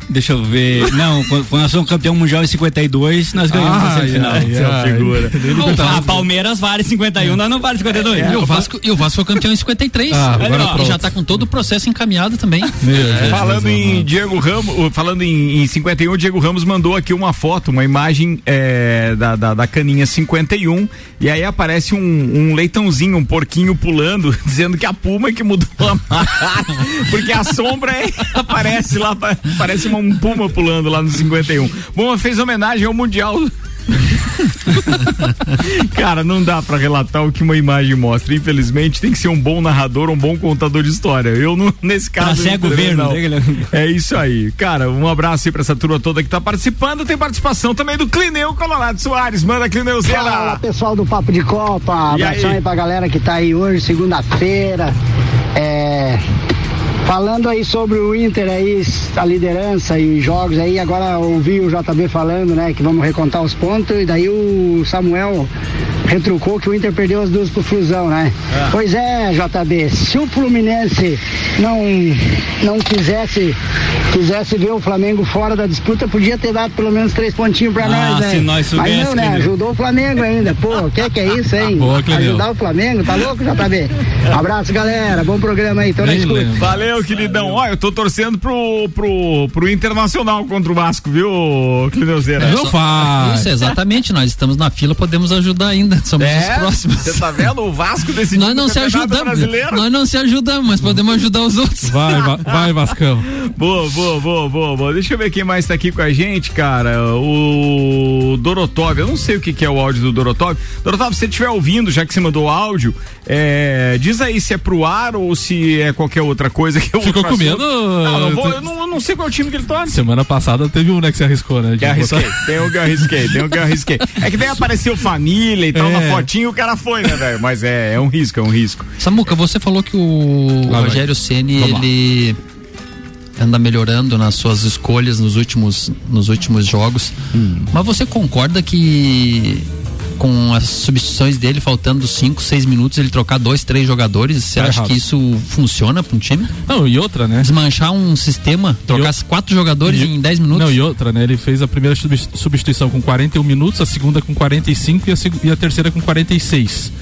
Deixa eu ver. Não, quando nós somos campeão mundial em 52, nós ganhamos a Ai, semifinal. ai, Essa é a ai. figura. O a Palmeiras vale 51, nós não vale 52. E o Vasco, e o Vasco foi campeão em 53. Ah, agora e já tá com todo o processo encaminhado também. Meu Falando em. Diego Ramos, falando em, em 51, o Diego Ramos mandou aqui uma foto, uma imagem é, da, da, da caninha 51, e aí aparece um, um leitãozinho, um porquinho pulando, dizendo que a Puma é que mudou a marca, porque a sombra é- aparece lá, pa- parece uma- um Puma pulando lá no 51. Bom, fez homenagem ao Mundial. Cara, não dá pra relatar o que uma imagem mostra. Infelizmente, tem que ser um bom narrador, um bom contador de história. Eu, não, nesse Pra caso. cego não, ver, não aquele- É isso aí. Cara, um abraço aí pra essa turma toda que tá participando. Tem participação também do Clineu Colorado Soares. Manda, Fala Clineuzeira. pessoal do Papo de Copa, E abração aí? aí? pra galera que tá aí hoje, segunda-feira. Falando aí sobre o Inter aí, a liderança e jogos aí, agora ouvi o JB falando, né, que vamos recontar os pontos, e daí o Samuel retrucou que o Inter perdeu as duas pro Flusão, né? Ah. Pois é, JB, se o Fluminense não, não quisesse, quisesse ver o Flamengo fora da disputa, podia ter dado pelo menos três pontinhos pra Ah, nós, né? se nós Mas não, né? Clineu. Ajudou o Flamengo ainda. Pô, o que que é isso, hein? Boa. Ajudar o Flamengo, tá louco, JB? Abraço, galera. Bom programa aí, tô na escuta. Valeu, queridão. Ó, eu tô torcendo pro, pro, pro Internacional contra o Vasco, viu, Clineuzeira? Não faz. Isso, exatamente. Nós estamos na fila, podemos ajudar ainda. Somos os próximos. Você tá vendo? O Vasco decidiu Nós não se ajudamos. brasileiro. Nós não se ajudamos, mas podemos ajudar os outros. Vai, Va- vai, Vascão. Boa, boa, boa, boa, boa. Deixa eu ver quem mais tá aqui com a gente, cara. O Dorotov. Eu não sei o que, que é o áudio do Dorotov. Dorotov, se você estiver ouvindo, já que você mandou áudio, é, diz aí se é pro ar ou se é qualquer outra coisa que eu vou Ficou com medo? assunto. Não, não vou, eu, não, eu não sei qual time que ele torce. Semana passada teve um, né, que se arriscou, né? Que arrisquei, botar- tem um que eu arrisquei, tem um que eu arrisquei. É que daí apareceu família e tal É. na fotinho o cara foi, né, velho? Mas é, é um risco, é um risco. Samuca, você falou que o Lá. Rogério Ceni ele anda melhorando nas suas escolhas nos últimos, nos últimos jogos. Hum. Mas você concorda que com as substituições dele, faltando 5, 6 minutos, ele trocar dois, três jogadores, você Tá acha errado. que isso funciona para um time? Não, e outra, né? Desmanchar um sistema, trocar quatro jogadores E- em 10 minutos? Não, e outra, né? Ele fez a primeira subs- substituição com 41 minutos, a segunda com 45 e a, seg- e a terceira com 46.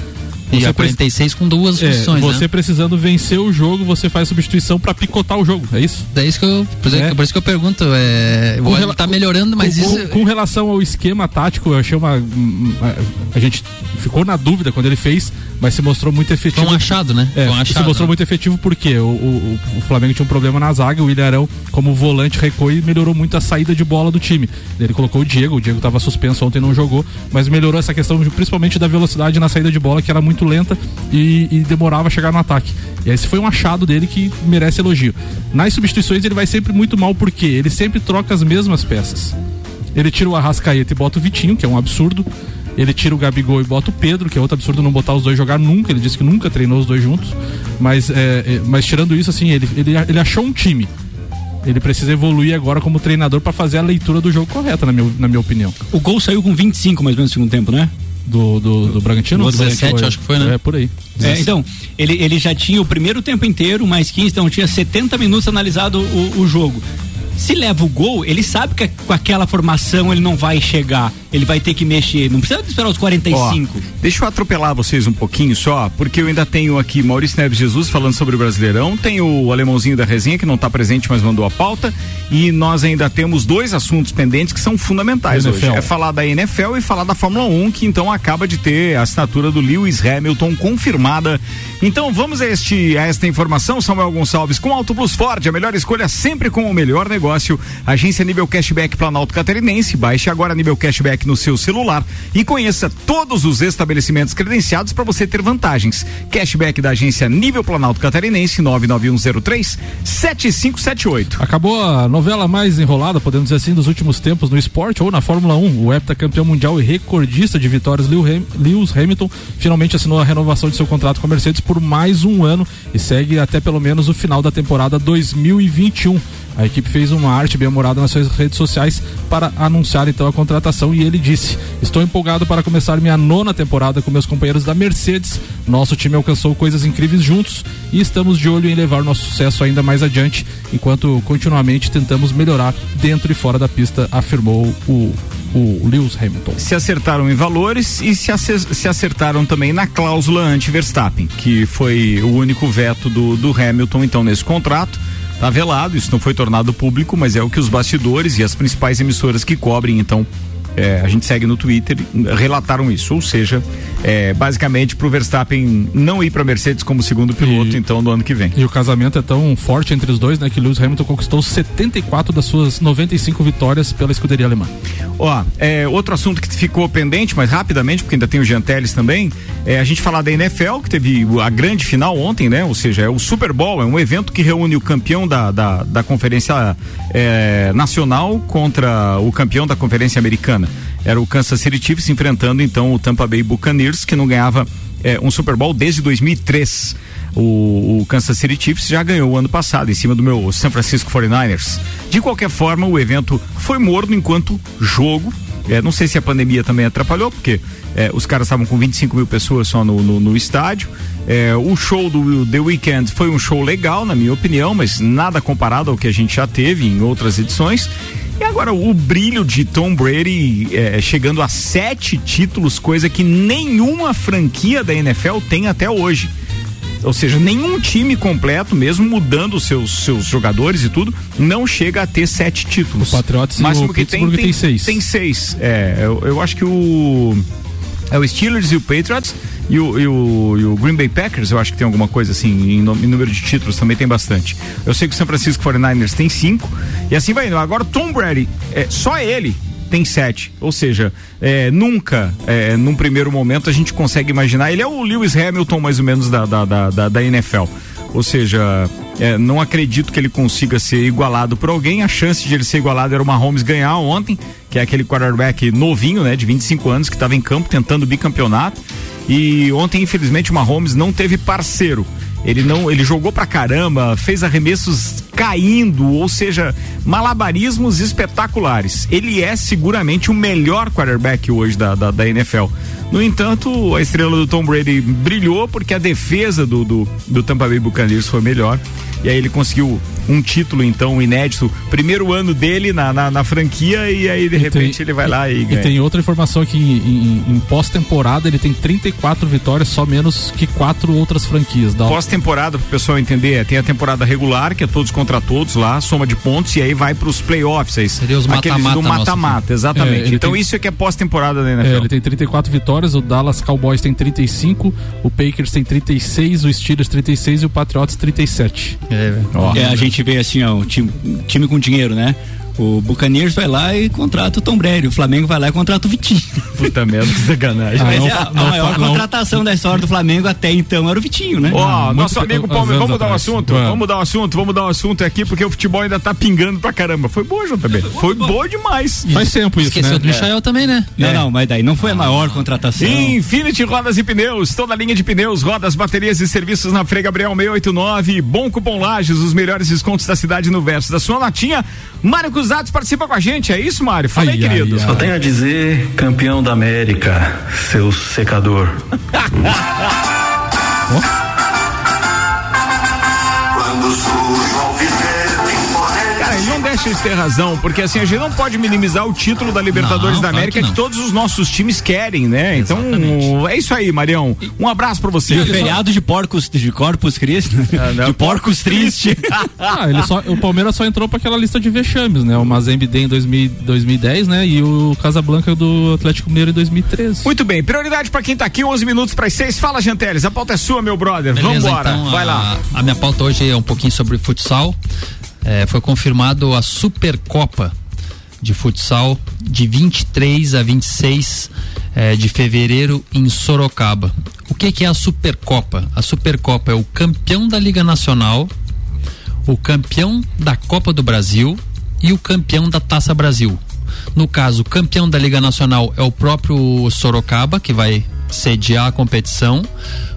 E Você a pre- 46 com duas É, funções, você né? precisando vencer o jogo, você faz substituição pra picotar o jogo, é isso? É isso que eu, por, isso- É. por isso que eu pergunto, é, Com ele rela- tá melhorando, mas com, isso... com- relação ao esquema tático, eu achei uma. A, a gente ficou na dúvida quando ele fez, mas se mostrou muito efetivo. Foi um achado, né? É, um se achado, mostrou né? muito efetivo porque o, o, o Flamengo tinha um problema na zaga, o Ilharão, como volante, recuou e melhorou muito a saída de bola do time. Ele colocou o Diego, o Diego estava suspenso ontem, não jogou, mas melhorou essa questão de- principalmente da velocidade na saída de bola, que era muito lenta e, e demorava a chegar no ataque. E esse foi um achado dele que merece elogio. Nas substituições ele vai sempre muito mal porque ele sempre troca as mesmas peças. Ele tira o Arrascaeta e bota o Vitinho, que é um absurdo. Ele tira o Gabigol e bota o Pedro, que é outro absurdo não botar os dois jogar nunca. Ele disse que nunca treinou os dois juntos. Mas, é, é, mas tirando isso, assim, ele, ele, ele achou um time. Ele precisa evoluir agora como treinador para fazer a leitura do jogo correta, na minha, na minha opinião. O gol saiu com 25 mais ou menos no segundo tempo, né? Do, do, do Bragantino? Do 17, acho que foi, né? É, por aí. É, então, ele, ele já tinha o primeiro tempo inteiro, mais 15, então tinha 70 minutos analisado o, o jogo. Se leva o gol, ele sabe que com aquela formação ele não vai chegar. Ele vai ter que mexer. Não precisa esperar os 45. Ó, deixa eu atropelar vocês um pouquinho só, porque eu ainda tenho aqui Maurício Neves Jesus falando sobre o Brasileirão, tem o alemãozinho da resenha que não está presente, mas mandou a pauta, e nós ainda temos dois assuntos pendentes que são fundamentais NFL. hoje. É falar da NFL e falar da Fórmula 1, que então acaba de ter a assinatura do Lewis Hamilton confirmada. Então vamos a, este, a esta informação, Samuel Gonçalves, com Auto Plus Ford, a melhor escolha sempre com o melhor negócio. Agência Nível Cashback Planalto Catarinense, baixe agora Nível Cashback no seu celular e conheça todos os estabelecimentos credenciados para você ter vantagens. Cashback da agência Nível Planalto Catarinense 99103 7578. Acabou a novela mais enrolada, podemos dizer assim, dos últimos tempos no esporte ou na Fórmula 1. O heptacampeão mundial e recordista de vitórias Lewis Hamilton finalmente assinou a renovação de seu contrato com a Mercedes por mais um ano e segue até pelo menos o final da temporada 2021. A equipe fez uma arte bem humorada nas suas redes sociais para anunciar então a contratação e ele disse: Estou empolgado para começar minha nona temporada com meus companheiros da Mercedes. Nosso time alcançou coisas incríveis juntos e estamos de olho em levar nosso sucesso ainda mais adiante, enquanto continuamente tentamos melhorar dentro e fora da pista, afirmou o o Lewis Hamilton. Se acertaram em valores e se, se acertaram também na cláusula anti-Verstappen, que foi o único veto do, do Hamilton, então, nesse contrato. Tá velado, isso não foi tornado público, mas é o que os bastidores e as principais emissoras que cobrem, então, é, a gente segue no Twitter, relataram isso. Ou seja, é, basicamente pro Verstappen não ir pra Mercedes como segundo piloto, então, no ano que vem. E o casamento é tão forte entre os dois, né, que Lewis Hamilton conquistou 74 das suas 95 vitórias pela escuderia alemã. Ó, é, outro assunto que ficou pendente, mas rapidamente, porque ainda tem o Jean Teles também, é a gente falar da NFL, que teve a grande final ontem, né? Ou seja, é o Super Bowl, é um evento que reúne o campeão da, da, da conferência é, nacional contra o campeão da conferência americana. Era o Kansas City Chiefs enfrentando então o Tampa Bay Buccaneers, que não ganhava é, um Super Bowl desde 2003. O, o Kansas City Chiefs já ganhou o ano passado em cima do meu San Francisco 49ers. De qualquer forma, o evento foi morno enquanto jogo. É, não sei se a pandemia também atrapalhou, porque é, os caras estavam com 25 mil pessoas só no, no, no estádio. É, o show do The Weeknd foi um show legal, na minha opinião, mas nada comparado ao que a gente já teve em outras edições. E agora o brilho de Tom Brady é, chegando a sete títulos, coisa que nenhuma franquia da NFL tem até hoje. Ou seja, nenhum time completo, mesmo mudando seus, seus jogadores e tudo, não chega a ter sete títulos. O Patriots e máximo o que Pittsburgh tem, tem seis. Tem seis. É, eu, eu acho que o. É o Steelers e o Patriots e o, e o, e o Green Bay Packers, eu acho que tem alguma coisa assim, em, em número de títulos também tem bastante. Eu sei que o San Francisco 49ers tem cinco, e assim vai indo. Agora, o Tom Brady, é, só ele tem sete. Ou seja, é, nunca, é, num primeiro momento, a gente consegue imaginar. Ele é o Lewis Hamilton, mais ou menos, da, da, da, da, NFL. Ou seja, é, não acredito que ele consiga ser igualado por alguém. A chance de ele ser igualado era o Mahomes ganhar ontem, que é aquele quarterback novinho, né, de 25 anos, que estava em campo tentando o bicampeonato. E ontem, infelizmente, o Mahomes não teve parceiro. Ele não, ele jogou pra caramba, fez arremessos caindo, ou seja, malabarismos espetaculares. Ele é seguramente o melhor quarterback hoje da, da, da NFL. No entanto, a estrela do Tom Brady brilhou porque a defesa do, do, do Tampa Bay Buccaneers foi melhor. E aí ele conseguiu um título, então, inédito. Primeiro ano dele na, na, na franquia, e aí de repente ele vai lá e E ganha. tem outra informação aqui em, em- em pós-temporada ele tem 34 vitórias, só menos que quatro outras franquias. Da... Pós-temporada, pro pessoal entender, é, tem a temporada regular, que é todos contra todos lá, soma de pontos, e aí vai pros playoffs. Aí, Seria os Aqueles mata-mata do mata-mata, É, exatamente. ele então tem- isso é que é pós-temporada da NFL. É, ele tem 34 vitórias, o Dallas Cowboys tem 35, o Packers tem 36, o Steelers 36 e o Patriots 37. É, É, a gente vê assim, ó, o time, time com dinheiro, né? O Buccaneers vai lá e contrata o Tom Brady, o Flamengo vai lá e contrata o Vitinho. Puta merda, que sacanagem. Mas não é a, não a maior não- contratação da história do Flamengo até então era o Vitinho, né? Ó, nosso amigo Palmeiras, vamos mudar o assunto? Vamos. Vamos mudar o assunto, vamos mudar o assunto aqui, porque o futebol ainda tá pingando pra caramba. Foi boa, JB. Foi boa demais. Faz tempo isso, Esqueceu do Michael também, né? Não, não, mas daí não foi a maior contratação. Infinity Rodas e Pneus, toda a linha de pneus, rodas, baterias e serviços na Frei Gabriel 689. Bom Cupom Lages, os melhores descontos da cidade no verso da sua notinha. Mário Cruzados participa com a gente, é isso, Mário? Fala aí, querido. Só tenho a dizer, campeão da América, seu secador. Quando não deixa de ter razão, porque assim, a gente não pode minimizar o título da Libertadores Não, da claro América que que, não. todos os nossos times querem, né? Então, é isso aí, Marião. Um abraço pra você. E o feriado de porcos, de Corpus Christi, de porcos tristes. Ah, ele só, o Palmeiras só entrou pra aquela lista de vexames, né? O Mazembe em 2000, 2010, né? E o Casablanca do Atlético Mineiro em 2013. Muito bem, prioridade pra quem tá aqui, 11 minutos para 6. Fala, Janteles, a pauta é sua, meu brother. Beleza, Vambora, então, vai a, lá. A minha pauta hoje é um pouquinho sobre futsal. É, foi confirmado a Supercopa de futsal de 23 a 26 é, de fevereiro em Sorocaba. O que, que é a Supercopa? A Supercopa é o campeão da Liga Nacional, o campeão da Copa do Brasil e o campeão da Taça Brasil. No caso, o campeão da Liga Nacional é o próprio Sorocaba, que vai sediar a competição.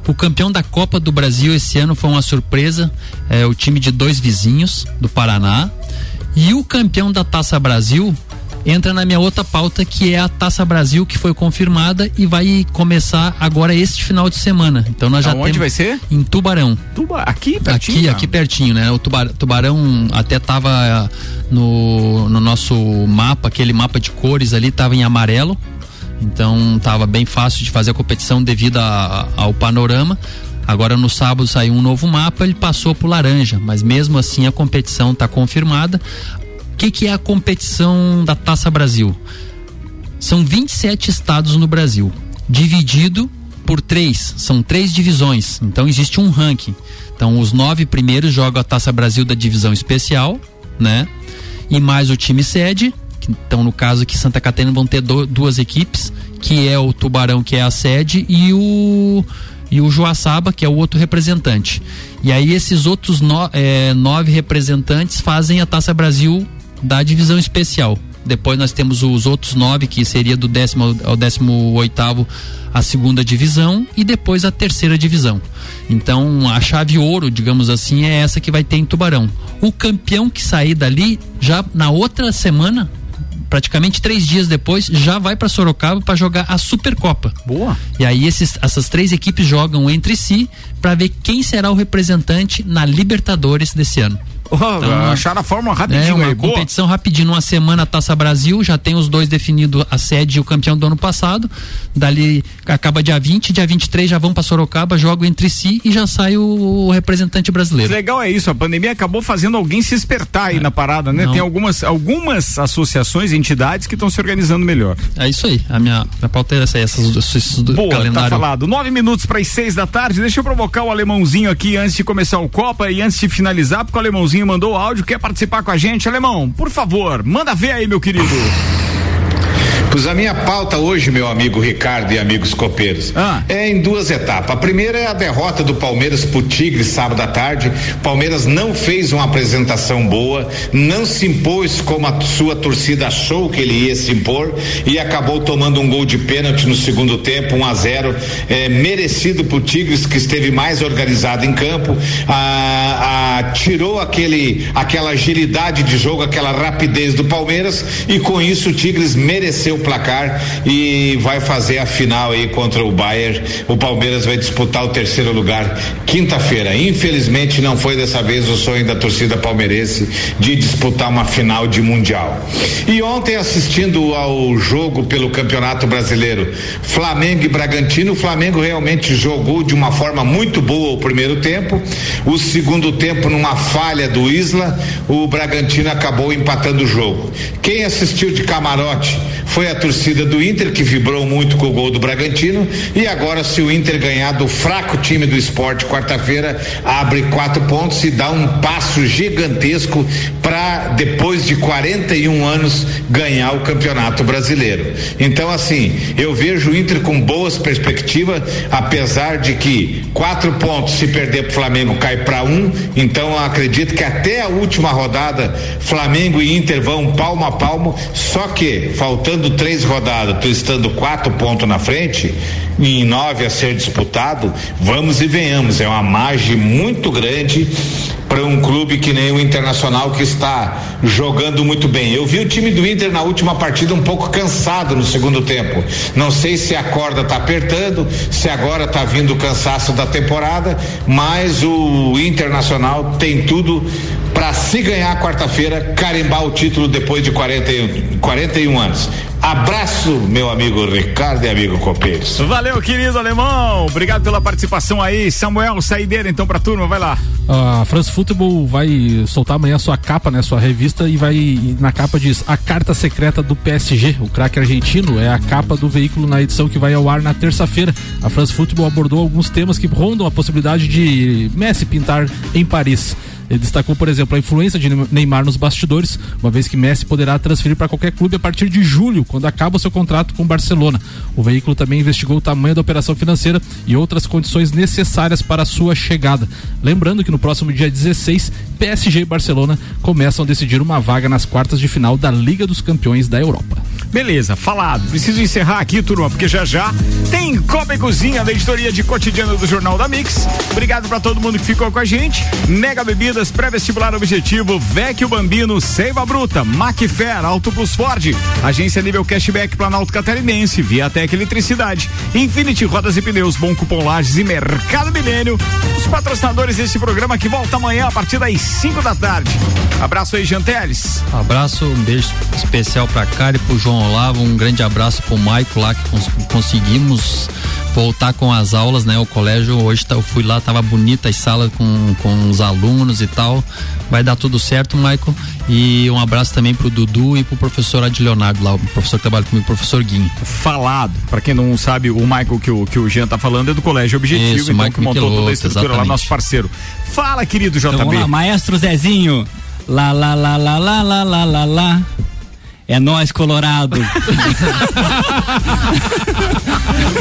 O campeão da Copa do Brasil esse ano foi uma surpresa, é o time de dois vizinhos do Paraná. E o campeão da Taça Brasil entra na minha outra pauta que é a Taça Brasil que foi confirmada e vai começar agora este final de semana. Então nós já Aonde temos vai ser? em Tubarão. Tuba, aqui pertinho. Aqui, aqui pertinho, né? O tubar- Tubarão até tava no, no nosso mapa, aquele mapa de cores ali, tava em amarelo. Então tava bem fácil de fazer a competição devido a- ao panorama. Agora no sábado saiu um novo mapa, ele passou pro laranja, mas mesmo assim a competição está confirmada. O que, que é a competição da Taça Brasil? São 27 estados no Brasil, dividido por três, são três divisões. Então existe um ranking. Então os nove primeiros jogam a Taça Brasil da divisão especial, né? E mais o time sede. Então no caso aqui Santa Catarina vão ter do- duas equipes, que é o Tubarão que é a sede e o e o Joaçaba que é o outro representante. E aí esses outros no- eh, nove representantes fazem a Taça Brasil da divisão especial. Depois nós temos os outros nove, que seria do décimo ao décimo oitavo a segunda divisão e depois a terceira divisão. Então a chave ouro, digamos assim, é essa que vai ter em Tubarão. O campeão que sair dali, já na outra semana, praticamente três dias depois, já vai para Sorocaba para jogar a Supercopa. Boa. E aí esses, essas três equipes jogam entre si para ver quem será o representante na Libertadores desse ano. Oh, acharam a fórmula rapidinho É uma aí, boa. competição rapidinho, uma semana Taça Brasil, já tem os dois definidos, a sede e o campeão do ano passado. Dali acaba dia 20, dia 23 já vão para Sorocaba, jogam entre si e já sai o, o representante brasileiro. Legal é isso, a pandemia acabou fazendo alguém se espertar aí na parada, né? Não. Tem algumas, algumas associações, entidades que estão se organizando melhor. É isso aí, a minha, minha pauta é essa essas, esses Boa, tá calendário. falado. Nove minutos para as seis da tarde. Deixa eu provocar o alemãozinho aqui antes de começar o Copa e antes de finalizar, porque o alemãozinho mandou o áudio, quer participar com a gente. Alemão, por favor, manda ver aí, meu querido. Pois a minha pauta hoje, meu amigo Ricardo e amigos copeiros, é em duas etapas. A primeira é a derrota do Palmeiras pro Tigre sábado à tarde. Palmeiras não fez uma apresentação boa, não se impôs como a sua torcida achou que ele ia se impor e acabou tomando um gol de pênalti no segundo tempo, 1 a 0 é, merecido pro Tigres que esteve mais organizado em campo, a, a- tirou aquele aquela agilidade de jogo, aquela rapidez do Palmeiras e com isso o Tigres mereceu placar e vai fazer a final aí contra o Bayern. O Palmeiras vai disputar o terceiro lugar quinta-feira. Infelizmente não foi dessa vez o sonho da torcida palmeirense de disputar uma final de mundial. E ontem assistindo ao jogo pelo Campeonato Brasileiro, Flamengo e Bragantino, o Flamengo realmente jogou de uma forma muito boa o primeiro tempo. O segundo tempo numa falha do Isla, o Bragantino acabou empatando o jogo. Quem assistiu de camarote foi a torcida do Inter que vibrou muito com o gol do Bragantino. E agora se o Inter ganhar do fraco time do esporte quarta-feira abre quatro pontos e dá um passo gigantesco para depois de 41 anos ganhar o campeonato brasileiro. Então assim eu vejo o Inter com boas perspectivas apesar de que quatro pontos se perder pro Flamengo cai para um. Então acredito que até a última rodada Flamengo e Inter vão palmo a palmo. Só que faltando três rodadas, tu estando quatro pontos na frente, em nove a ser disputado, vamos e venhamos. É uma margem muito grande para um clube que nem o Internacional que está jogando muito bem. Eu vi o time do Inter na última partida um pouco cansado no segundo tempo. Não sei se a corda tá apertando, se agora tá vindo o cansaço da temporada, mas o Internacional tem tudo para se ganhar quarta-feira, carimbar o título depois de 41, 41 anos. Abraço, meu amigo Ricardo e amigo Copeiros. Valeu, querido alemão. Obrigado pela participação aí. Samuel, saideira então pra turma, vai lá. A France Football vai soltar amanhã a sua capa, né? Sua revista e vai e na capa diz a carta secreta do PSG, o craque argentino é a capa do veículo na edição que vai ao ar na terça-feira. A France Football abordou alguns temas que rondam a possibilidade de Messi pintar em Paris. Ele destacou, por exemplo, a influência de Neymar nos bastidores, uma vez que Messi poderá transferir para qualquer clube a partir de julho, quando acaba o seu contrato com o Barcelona. O veículo também investigou o tamanho da operação financeira e outras condições necessárias para a sua chegada. Lembrando que no próximo dia 16, PSG e Barcelona começam a decidir uma vaga nas quartas de final da Liga dos Campeões da Europa. Beleza, falado. Preciso encerrar aqui, turma, porque já já tem Copa e Cozinha da editoria de cotidiano do Jornal da Mix. Obrigado para todo mundo que ficou com a gente. Mega Bebidas, pré-vestibular objetivo, Vecchio Bambino, Seiva Bruta, Macfer, Auto Plus Ford, Agência Nível Cashback Planalto Catarinense, Viatec Eletricidade, Infinity Rodas e Pneus, Bom Cupom Lages e Mercado Milênio. Os patrocinadores desse programa que volta amanhã a partir das 5 da tarde. Abraço aí, Janteles. Abraço, um beijo especial pra Cara e pro João Olavo, um grande abraço pro Maico lá que cons conseguimos voltar com as aulas, né? O colégio hoje tá, eu fui lá, tava bonita as salas com, com os alunos e tal. Vai dar tudo certo, Michael. E um abraço também pro Dudu e pro professor Ad Leonardo lá, o professor que trabalha comigo, o professor Guinho. Falado. Para quem não sabe, o Michael que o, que o Jean tá falando é do Colégio Objetivo, Isso, então Michael que montou Michelotto, toda a estrutura exatamente. lá, nosso parceiro. Fala, querido JB. Então, vamos lá, maestro Zezinho. Lá, lá, lá, lá, lá, lá, lá, lá. É nós, Colorado.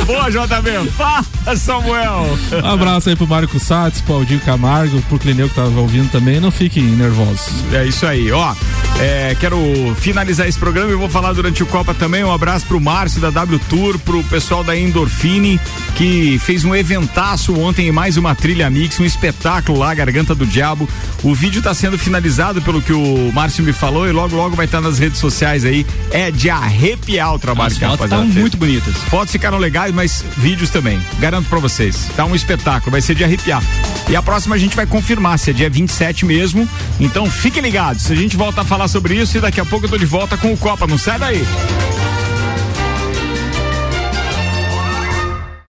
Boa, JB. Fala, Samuel. Um abraço aí pro Marco Satz, pro Aldinho Camargo, pro Clineu que tava ouvindo também. Não fiquem nervosos. É isso aí, ó. é, quero finalizar esse programa e vou falar durante o Copa também. Um abraço pro Márcio da W Tour, pro pessoal da Endorfine, que fez um eventaço ontem em mais uma trilha mix, um espetáculo lá, Garganta do Diabo. O vídeo tá sendo finalizado pelo que o Márcio me falou e logo, logo vai estar nas redes sociais aí. É de arrepiar o trabalho As que a rapaziada fez. muito bonitas. Fotos ficaram legais, mas vídeos também. Garanto pra vocês. Tá um espetáculo, vai ser de arrepiar. E a próxima a gente vai confirmar se é dia 27 mesmo. Então fiquem ligados. A gente volta a falar sobre isso e daqui a pouco eu tô de volta com o Copa. Não sai daí.